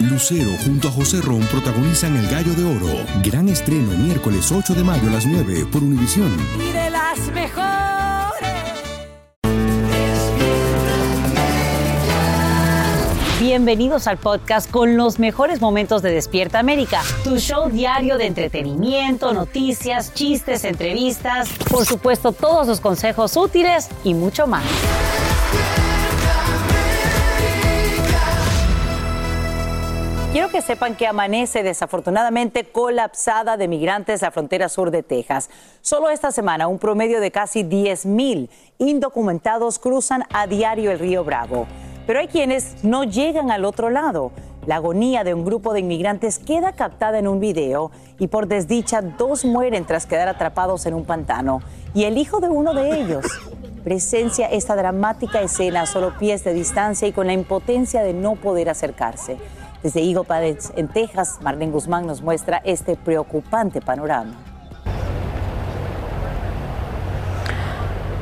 Lucero junto a José Ron protagonizan El Gallo de Oro. Gran estreno miércoles 8 de mayo a las 9 por Univisión. Y de las mejores. Bienvenidos al podcast con los mejores momentos de Despierta América, tu show diario de entretenimiento, noticias, chistes, entrevistas, por supuesto todos los consejos útiles y mucho más. Quiero que sepan que amanece desafortunadamente colapsada de migrantes la frontera sur de Texas. Solo esta semana un promedio de casi 10.000 indocumentados cruzan a diario el río Bravo. Pero hay quienes no llegan al otro lado. La agonía de un grupo de inmigrantes queda captada en un video y por desdicha dos mueren tras quedar atrapados en un pantano. Y el hijo de uno de ellos presencia esta dramática escena a solo pies de distancia y con la impotencia de no poder acercarse. Desde Eagle en Texas, Marlene Guzmán nos muestra este preocupante panorama.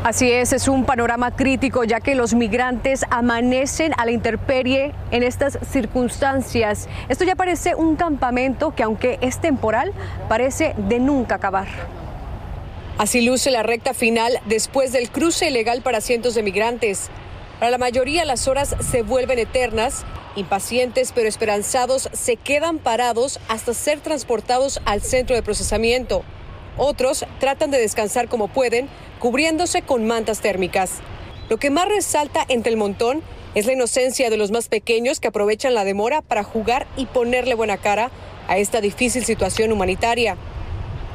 Así es, es un panorama crítico ya que los migrantes amanecen a la intemperie en estas circunstancias. Esto ya parece un campamento que aunque es temporal, parece de nunca acabar. Así luce la recta final después del cruce ilegal para cientos de migrantes. Para la mayoría las horas se vuelven eternas. Impacientes pero esperanzados se quedan parados hasta ser transportados al centro de procesamiento. Otros tratan de descansar como pueden, cubriéndose con mantas térmicas. Lo que más resalta entre el montón es la inocencia de los más pequeños que aprovechan la demora para jugar y ponerle buena cara a esta difícil situación humanitaria.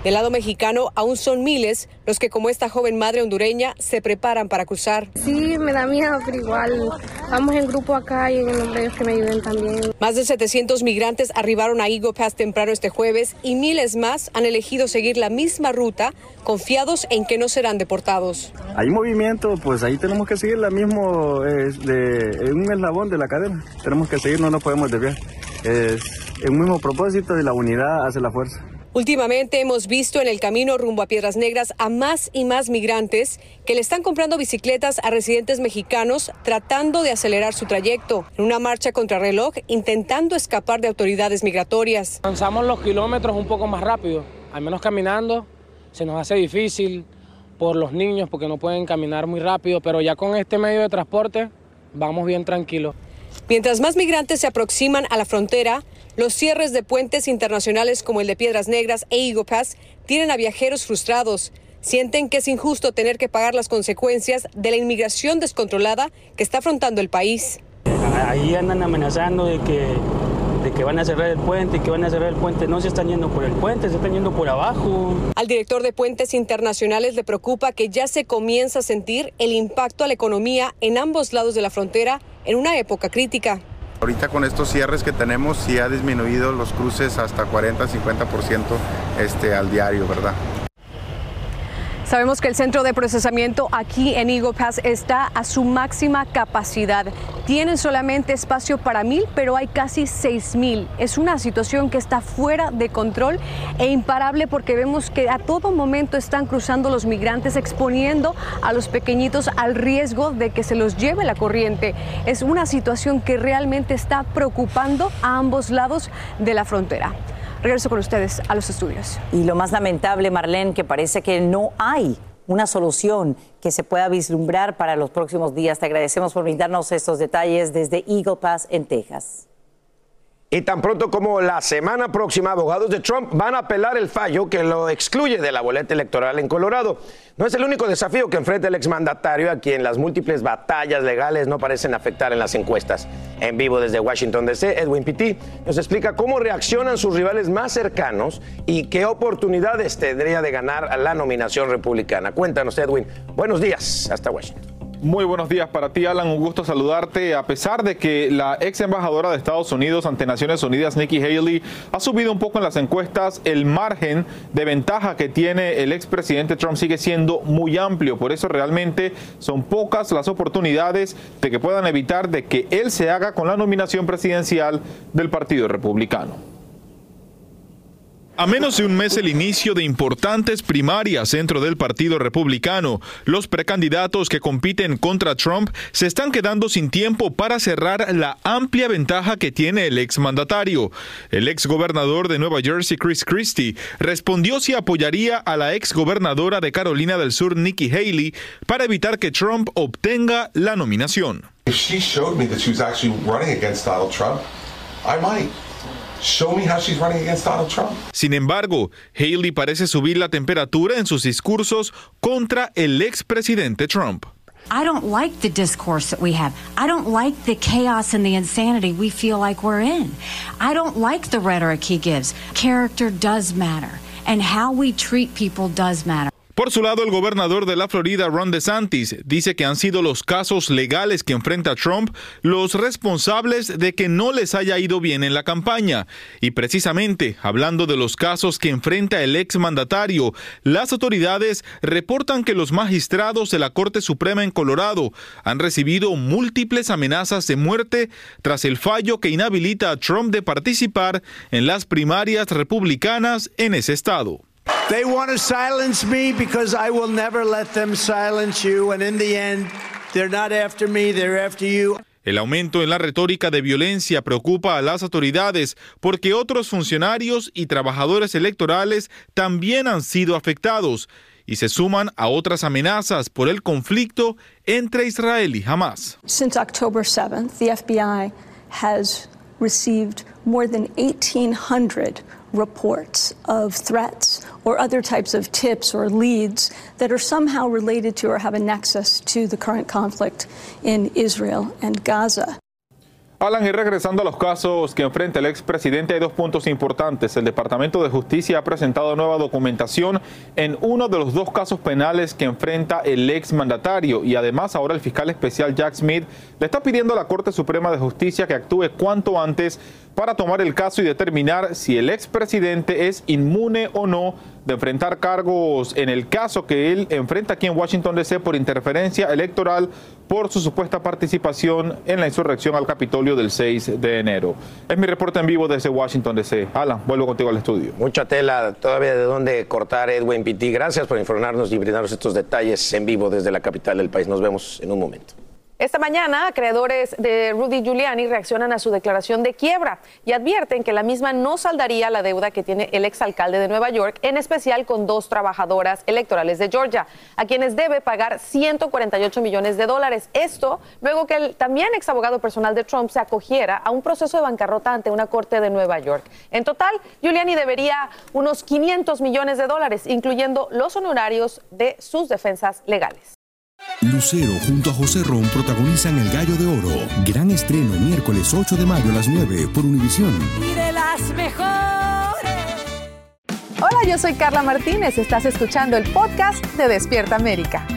Del lado mexicano, aún son miles los que, como esta joven madre hondureña, se preparan para cruzar. Sí, me da miedo, pero igual vamos en grupo acá y en el nombre de Dios que me ayuden también. Más de 700 migrantes arribaron a Eagle Pass temprano este jueves y miles más han elegido seguir la misma ruta, confiados en que no serán deportados. Hay movimiento, pues ahí tenemos que seguir la mismo, es de, un eslabón de la cadena. Tenemos que seguir, no nos podemos desviar. Es el mismo propósito y la unidad hace la fuerza. Últimamente hemos visto en el camino rumbo a Piedras Negras a más y más migrantes que le están comprando bicicletas a residentes mexicanos tratando de acelerar su trayecto en una marcha contra reloj intentando escapar de autoridades migratorias. Avanzamos los kilómetros un poco más rápido, al menos caminando se nos hace difícil por los niños porque no pueden caminar muy rápido, pero ya con este medio de transporte vamos bien tranquilos. Mientras más migrantes se aproximan a la frontera, los cierres de puentes internacionales como el de Piedras Negras e Eagle Pass tienen a viajeros frustrados. Sienten que es injusto tener que pagar las consecuencias de la inmigración descontrolada que está afrontando el país. Ahí andan amenazando de que, de que van a cerrar el puente, que van a cerrar el puente. No se están yendo por el puente, se están yendo por abajo. Al director de puentes internacionales le preocupa que ya se comienza a sentir el impacto a la economía en ambos lados de la frontera en una época crítica. Ahorita con estos cierres que tenemos sí ha disminuido los cruces hasta 40-50% este, al diario, ¿verdad? Sabemos que el centro de procesamiento aquí en Eagle Pass está a su máxima capacidad. Tienen solamente espacio para mil, pero hay casi seis mil. Es una situación que está fuera de control e imparable porque vemos que a todo momento están cruzando los migrantes, exponiendo a los pequeñitos al riesgo de que se los lleve la corriente. Es una situación que realmente está preocupando a ambos lados de la frontera. Regreso con ustedes a los estudios. Y lo más lamentable, Marlene, que parece que no hay una solución que se pueda vislumbrar para los próximos días. Te agradecemos por brindarnos estos detalles desde Eagle Pass en Texas. Y tan pronto como la semana próxima, abogados de Trump van a apelar el fallo que lo excluye de la boleta electoral en Colorado. No es el único desafío que enfrenta el exmandatario a quien las múltiples batallas legales no parecen afectar en las encuestas. En vivo desde Washington DC, Edwin Pitti nos explica cómo reaccionan sus rivales más cercanos y qué oportunidades tendría de ganar la nominación republicana. Cuéntanos, Edwin. Buenos días. Hasta Washington. Muy buenos días para ti, Alan. Un gusto saludarte. A pesar de que la ex embajadora de Estados Unidos ante Naciones Unidas, Nikki Haley, ha subido un poco en las encuestas, el margen de ventaja que tiene el expresidente Trump sigue siendo muy amplio. Por eso realmente son pocas las oportunidades de que puedan evitar de que él se haga con la nominación presidencial del Partido Republicano. A menos de un mes el inicio de importantes primarias dentro del Partido Republicano, los precandidatos que compiten contra Trump se están quedando sin tiempo para cerrar la amplia ventaja que tiene el exmandatario. El exgobernador de Nueva Jersey, Chris Christie, respondió si apoyaría a la exgobernadora de Carolina del Sur, Nikki Haley, para evitar que Trump obtenga la nominación. Sin embargo, Haley parece subir la temperatura en sus discursos contra el expresidente Trump. I don't like the discourse that we have. I don't like the chaos and the insanity we feel like we're in. I don't like the rhetoric he gives. Character does matter, and how we treat people does matter. Por su lado, el gobernador de la Florida, Ron DeSantis, dice que han sido los casos legales que enfrenta Trump los responsables de que no les haya ido bien en la campaña. Y precisamente, hablando de los casos que enfrenta el exmandatario, las autoridades reportan que los magistrados de la Corte Suprema en Colorado han recibido múltiples amenazas de muerte tras el fallo que inhabilita a Trump de participar en las primarias republicanas en ese estado. They want to silence me because I will never let them silence you. And in the end, they're not after me, they're after you. El aumento en la retórica de violencia preocupa a las autoridades porque otros funcionarios y trabajadores electorales también han sido afectados y se suman a otras amenazas por el conflicto entre Israel y Hamas. Since October 7th, the FBI has received more than 1800 reports of threats or other types of tips or leads that are somehow related to or have a nexus to the current conflict in Israel and Gaza. Alan, y regresando a los casos que enfrenta el expresidente, hay dos puntos importantes. El Departamento de Justicia ha presentado nueva documentación en uno de los dos casos penales que enfrenta el exmandatario y además ahora el fiscal especial Jack Smith le está pidiendo a la Corte Suprema de Justicia que actúe cuanto antes para tomar el caso y determinar si el expresidente es inmune o no de enfrentar cargos en el caso que él enfrenta aquí en Washington DC por interferencia electoral por su supuesta participación en la insurrección al Capitolio del 6 de enero. Es mi reporte en vivo desde Washington DC. Alan, vuelvo contigo al estudio. Mucha tela todavía de dónde cortar Edwin Pitti. Gracias por informarnos y brindarnos estos detalles en vivo desde la capital del país. Nos vemos en un momento. Esta mañana, creadores de Rudy Giuliani reaccionan a su declaración de quiebra y advierten que la misma no saldaría la deuda que tiene el exalcalde de Nueva York, en especial con dos trabajadoras electorales de Georgia, a quienes debe pagar 148 millones de dólares. Esto luego que el también exabogado personal de Trump se acogiera a un proceso de bancarrota ante una corte de Nueva York. En total, Giuliani debería unos 500 millones de dólares, incluyendo los honorarios de sus defensas legales. Lucero junto a José Ron protagonizan El Gallo de Oro. Gran estreno miércoles 8 de mayo a las 9 por Univisión. Y de las mejores. Hola, yo soy Carla Martínez. Estás escuchando el podcast de Despierta América.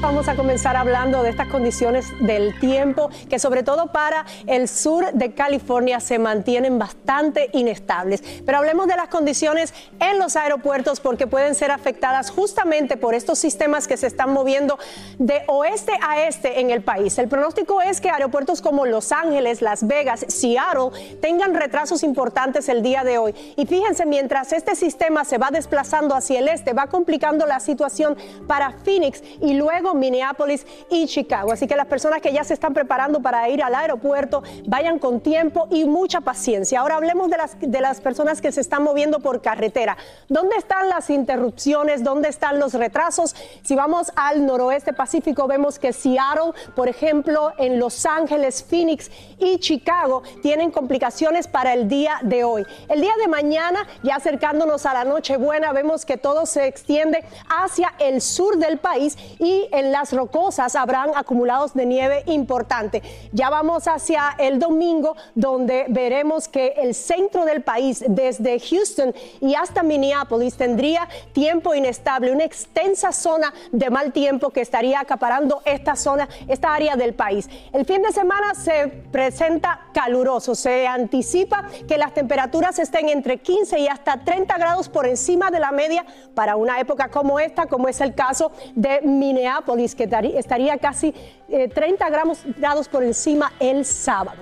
Vamos a comenzar hablando de estas condiciones del tiempo que sobre todo para el sur de California se mantienen bastante inestables. Pero hablemos de las condiciones en los aeropuertos porque pueden ser afectadas justamente por estos sistemas que se están moviendo de oeste a este en el país. El pronóstico es que aeropuertos como Los Ángeles, Las Vegas, Seattle tengan retrasos importantes el día de hoy. Y fíjense, mientras este sistema se va desplazando hacia el este, va complicando la situación para Phoenix y luego Minneapolis y Chicago. Así que las personas que ya se están preparando para ir al aeropuerto, vayan con tiempo y mucha paciencia. Ahora hablemos de las, de las personas que se están moviendo por carretera. ¿Dónde están las interrupciones? ¿Dónde están los retrasos? Si vamos al noroeste Pacífico, vemos que Seattle, por ejemplo, en Los Ángeles, Phoenix y Chicago tienen complicaciones para el día de hoy. El día de mañana, ya acercándonos a la Nochebuena, vemos que todo se extiende hacia el sur del país y en las rocosas habrán acumulados de nieve importante. Ya vamos hacia el domingo, donde veremos que el centro del país, desde Houston y hasta Minneapolis, tendría tiempo inestable, una extensa zona de mal tiempo que estaría acaparando esta zona, esta área del país. El fin de semana se presenta caluroso, se anticipa que las temperaturas estén entre 15 y hasta 30 grados por encima de la media para una época como esta, como es el caso de Minneapolis que estaría casi 30 eh, gramos, grados por encima el sábado.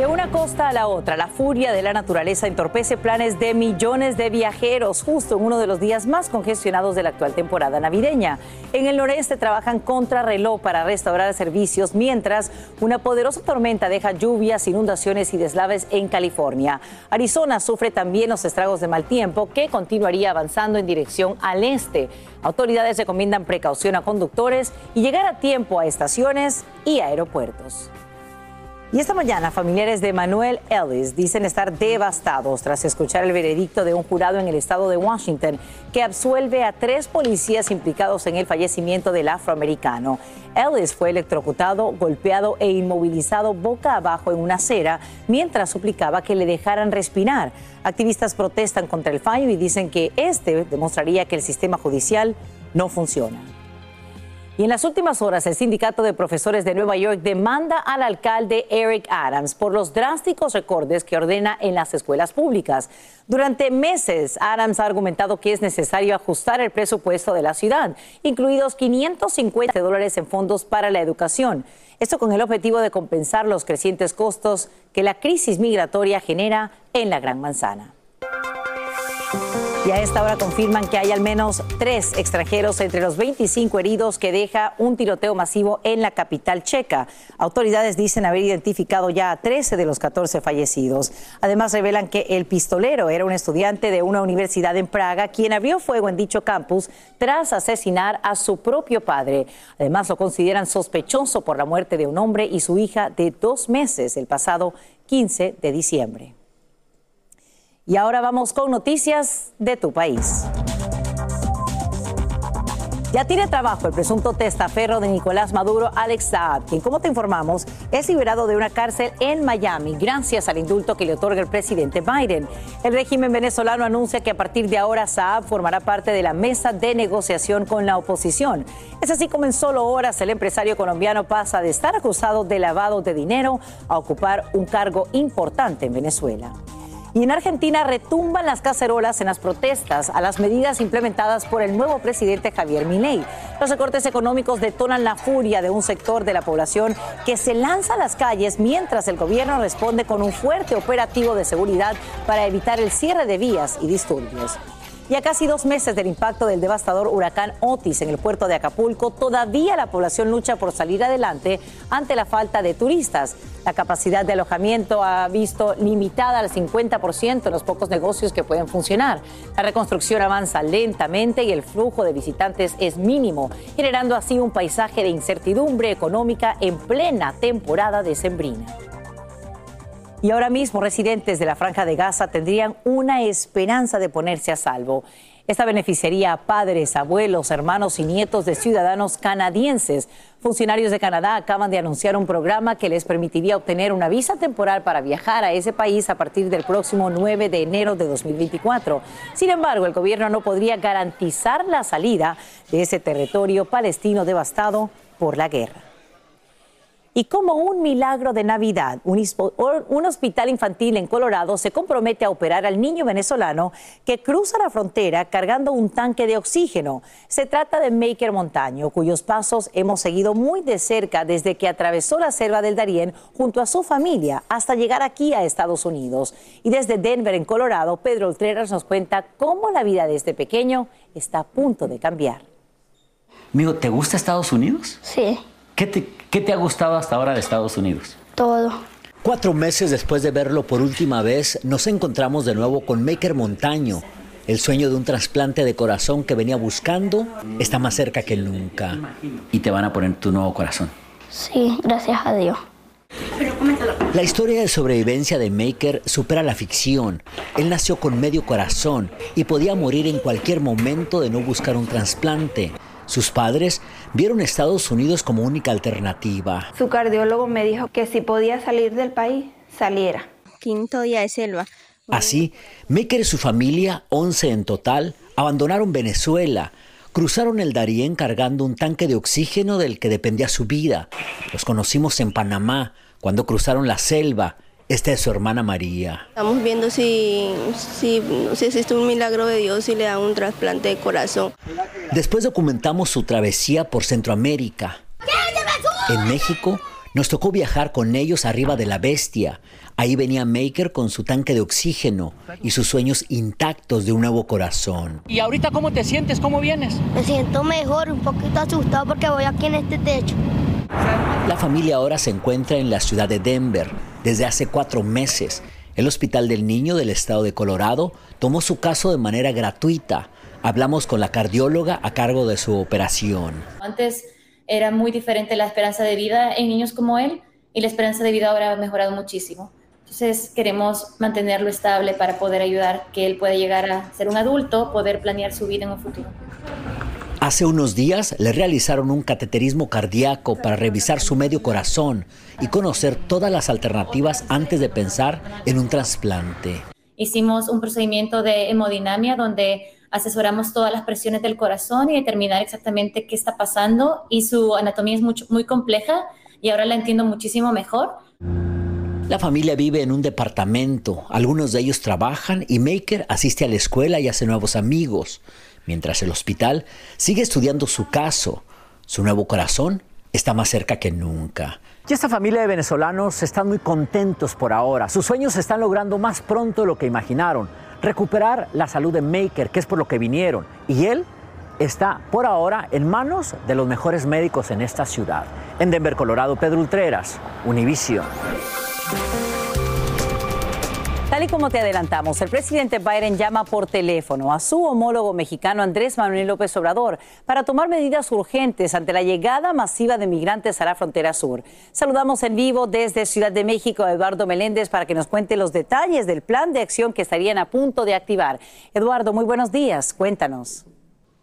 De una costa a la otra, la furia de la naturaleza entorpece planes de millones de viajeros justo en uno de los días más congestionados de la actual temporada navideña. En el noreste trabajan contra reloj para restaurar servicios, mientras una poderosa tormenta deja lluvias, inundaciones y deslaves en California. Arizona sufre también los estragos de mal tiempo que continuaría avanzando en dirección al este. Autoridades recomiendan precaución a conductores y llegar a tiempo a estaciones y aeropuertos. Y esta mañana, familiares de Manuel Ellis dicen estar devastados tras escuchar el veredicto de un jurado en el estado de Washington que absuelve a tres policías implicados en el fallecimiento del afroamericano. Ellis fue electrocutado, golpeado e inmovilizado boca abajo en una acera mientras suplicaba que le dejaran respirar. Activistas protestan contra el fallo y dicen que este demostraría que el sistema judicial no funciona. Y en las últimas horas, el sindicato de profesores de Nueva York demanda al alcalde Eric Adams por los drásticos recortes que ordena en las escuelas públicas. Durante meses, Adams ha argumentado que es necesario ajustar el presupuesto de la ciudad, incluidos 550 dólares en fondos para la educación. Esto con el objetivo de compensar los crecientes costos que la crisis migratoria genera en la Gran Manzana. Y a esta hora confirman que hay al menos tres extranjeros entre los 25 heridos que deja un tiroteo masivo en la capital checa. Autoridades dicen haber identificado ya a 13 de los 14 fallecidos. Además revelan que el pistolero era un estudiante de una universidad en Praga quien abrió fuego en dicho campus tras asesinar a su propio padre. Además lo consideran sospechoso por la muerte de un hombre y su hija de dos meses el pasado 15 de diciembre. Y ahora vamos con noticias de tu país. Ya tiene trabajo el presunto testaferro de Nicolás Maduro, Alex Saab, quien, como te informamos, es liberado de una cárcel en Miami gracias al indulto que le otorga el presidente Biden. El régimen venezolano anuncia que a partir de ahora Saab formará parte de la mesa de negociación con la oposición. Es así como en solo horas el empresario colombiano pasa de estar acusado de lavado de dinero a ocupar un cargo importante en Venezuela. Y en Argentina retumban las cacerolas en las protestas a las medidas implementadas por el nuevo presidente Javier Milei. Los recortes económicos detonan la furia de un sector de la población que se lanza a las calles mientras el gobierno responde con un fuerte operativo de seguridad para evitar el cierre de vías y disturbios. Y a casi dos meses del impacto del devastador huracán Otis en el puerto de Acapulco, todavía la población lucha por salir adelante ante la falta de turistas. La capacidad de alojamiento ha visto limitada al 50% en los pocos negocios que pueden funcionar. La reconstrucción avanza lentamente y el flujo de visitantes es mínimo, generando así un paisaje de incertidumbre económica en plena temporada decembrina. Y ahora mismo residentes de la franja de Gaza tendrían una esperanza de ponerse a salvo. Esta beneficiaría a padres, abuelos, hermanos y nietos de ciudadanos canadienses. Funcionarios de Canadá acaban de anunciar un programa que les permitiría obtener una visa temporal para viajar a ese país a partir del próximo 9 de enero de 2024. Sin embargo, el gobierno no podría garantizar la salida de ese territorio palestino devastado por la guerra. Y como un milagro de Navidad, un, hospital infantil en Colorado se compromete a operar al niño venezolano que cruza la frontera cargando un tanque de oxígeno. Se trata de Maker Montaño, cuyos pasos hemos seguido muy de cerca desde que atravesó la selva del Darién junto a su familia hasta llegar aquí a Estados Unidos. Y desde Denver, en Colorado, Pedro Ultreras nos cuenta cómo la vida de este pequeño está a punto de cambiar. Amigo, ¿te gusta Estados Unidos? Sí. ¿Qué te, ha gustado hasta ahora de Estados Unidos? Todo. Cuatro meses después de verlo por última vez, nos encontramos de nuevo con Maker Montaño. El sueño de un trasplante de corazón que venía buscando está más cerca que nunca. Y te van a poner tu nuevo corazón. Sí, gracias a Dios. La historia de sobrevivencia de Maker supera la ficción. Él nació con medio corazón y podía morir en cualquier momento de no buscar un trasplante. Sus padres vieron Estados Unidos como única alternativa. Su cardiólogo me dijo que si podía salir del país, saliera. Quinto día de selva. Así, Maker y su familia, 11 en total, abandonaron Venezuela. Cruzaron el Darién cargando un tanque de oxígeno del que dependía su vida. Los conocimos en Panamá, cuando cruzaron la selva esta es su hermana María. Estamos viendo si, si, si existe un milagro de Dios y le da un trasplante de corazón. Después documentamos su travesía por Centroamérica. En México Nos tocó viajar con ellos arriba de la bestia. Ahí venía Maker con su tanque de oxígeno y sus sueños intactos de un nuevo corazón. ¿Y ahorita cómo te sientes? ¿Cómo vienes? Me siento mejor, un poquito asustado porque voy aquí en este techo. La familia ahora se encuentra en la ciudad de Denver desde hace cuatro meses. El Hospital del Niño del Estado de Colorado tomó su caso de manera gratuita. Hablamos con la cardióloga a cargo de su operación. Antes era muy diferente la esperanza de vida en niños como él y la esperanza de vida ahora ha mejorado muchísimo. Entonces queremos mantenerlo estable para poder ayudar que él pueda llegar a ser un adulto, poder planear su vida en un futuro. Hace unos días le realizaron un cateterismo cardíaco para revisar su medio corazón y conocer todas las alternativas antes de pensar en un trasplante. Hicimos un procedimiento de hemodinamia donde asesoramos todas las presiones del corazón y determinar exactamente qué está pasando y su anatomía es mucho, muy compleja y ahora la entiendo muchísimo mejor. La familia vive en un departamento, algunos de ellos trabajan y Maker asiste a la escuela y hace nuevos amigos, mientras el hospital sigue estudiando su caso. Su nuevo corazón está más cerca que nunca. Y esta familia de venezolanos están muy contentos por ahora. Sus sueños se están logrando más pronto de lo que imaginaron recuperar la salud de Maker, que es por lo que vinieron. Y él está por ahora en manos de los mejores médicos en esta ciudad. En Denver, Colorado, Pedro Ultreras, Univision. Tal y como te adelantamos, el presidente Biden llama por teléfono a su homólogo mexicano Andrés Manuel López Obrador para tomar medidas urgentes ante la llegada masiva de migrantes a la frontera sur. Saludamos en vivo desde Ciudad de México a Eduardo Meléndez para que nos cuente los detalles del plan de acción que estarían a punto de activar. Eduardo, muy buenos días, cuéntanos.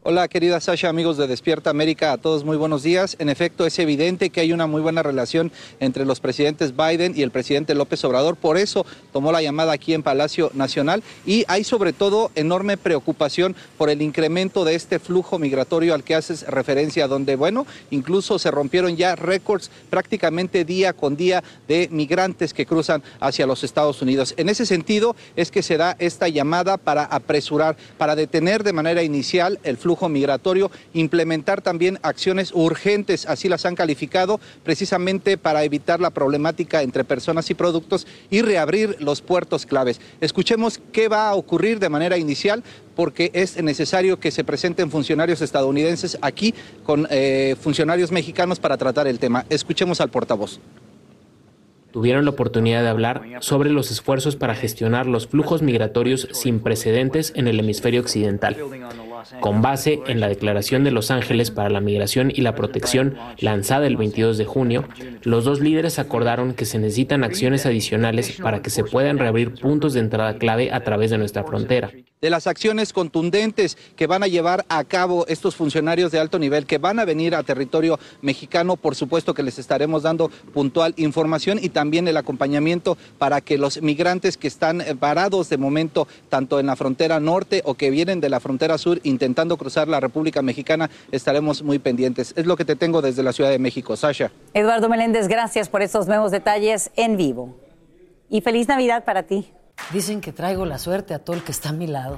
Hola querida Sasha, amigos de Despierta América, a todos muy buenos días. En efecto, es evidente que hay una muy buena relación entre los presidentes Biden y el presidente López Obrador, por eso tomó la llamada aquí en Palacio Nacional y hay sobre todo enorme preocupación por el incremento de este flujo migratorio al que haces referencia, donde, bueno, incluso se rompieron ya récords prácticamente día con día de migrantes que cruzan hacia los Estados Unidos. En ese sentido es que se da esta llamada para apresurar, para detener de manera inicial el flujo migratorio, implementar también acciones urgentes, así las han calificado, precisamente para evitar la problemática entre personas y productos y reabrir los puertos claves. Escuchemos qué va a ocurrir de manera inicial porque es necesario que se presenten funcionarios estadounidenses aquí con eh, funcionarios mexicanos para tratar el tema. Escuchemos al portavoz tuvieron la oportunidad de hablar sobre los esfuerzos para gestionar los flujos migratorios sin precedentes en el hemisferio occidental. Con base en la Declaración de Los Ángeles para la Migración y la Protección lanzada el 22 de junio, los dos líderes acordaron que se necesitan acciones adicionales para que se puedan reabrir puntos de entrada clave a través de nuestra frontera de las acciones contundentes que van a llevar a cabo estos funcionarios de alto nivel que van a venir a territorio mexicano. Por supuesto que les estaremos dando puntual información y también el acompañamiento para que los migrantes que están varados de momento tanto en la frontera norte o que vienen de la frontera sur intentando cruzar la República Mexicana estaremos muy pendientes. Es lo que te tengo desde la Ciudad de México. Sasha. Eduardo Meléndez, gracias por estos nuevos detalles en vivo. Y feliz Navidad para ti. Dicen que traigo la suerte a todo el que está a mi lado.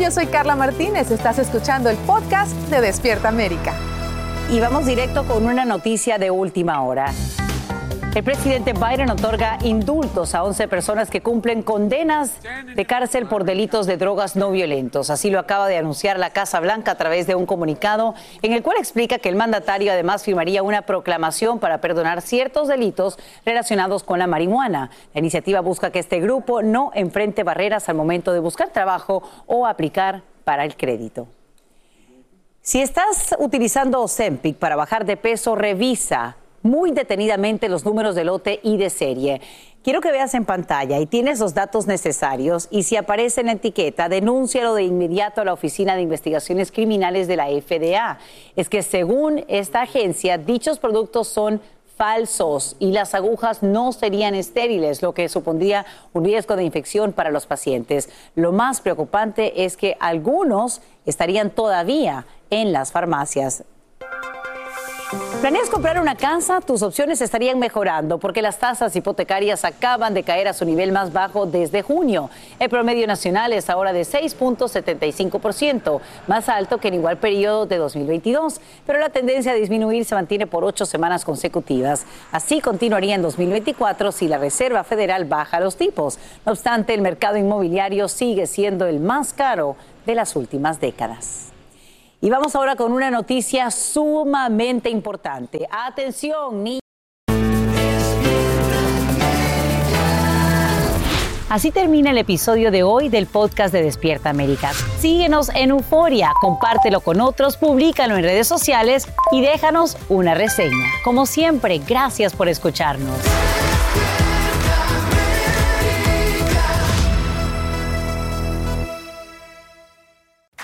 Yo soy Carla Martínez. Estás escuchando el podcast de Despierta América. Y vamos directo con una noticia de última hora. El presidente Biden otorga indultos a 11 personas que cumplen condenas de cárcel por delitos de drogas no violentos. Así lo acaba de anunciar la Casa Blanca a través de un comunicado en el cual explica que el mandatario además firmaría una proclamación para perdonar ciertos delitos relacionados con la marihuana. La iniciativa busca que este grupo no enfrente barreras al momento de buscar trabajo o aplicar para el crédito. Si estás utilizando Ozempic para bajar de peso, revisa muy detenidamente los números de lote y de serie. Quiero que veas en pantalla y tienes los datos necesarios y si aparece en la etiqueta, denúncialo de inmediato a la Oficina de Investigaciones Criminales de la FDA. Es que según esta agencia, dichos productos son falsos y las agujas no serían estériles, lo que supondría un riesgo de infección para los pacientes. Lo más preocupante es que algunos estarían todavía en las farmacias. ¿Planeas comprar una casa? Tus opciones estarían mejorando porque las tasas hipotecarias acaban de caer a su nivel más bajo desde junio. El promedio nacional es ahora de 6.75%, más alto que en igual periodo de 2022, pero la tendencia a disminuir se mantiene por ocho semanas consecutivas. Así continuaría en 2024 si la Reserva Federal baja los tipos. No obstante, el mercado inmobiliario sigue siendo el más caro de las últimas décadas. Y vamos ahora con una noticia sumamente importante. Atención, niños. Así termina el episodio de hoy del podcast de Despierta América. Síguenos en Euforia, compártelo con otros, públicalo en redes sociales y déjanos una reseña. Como siempre, gracias por escucharnos.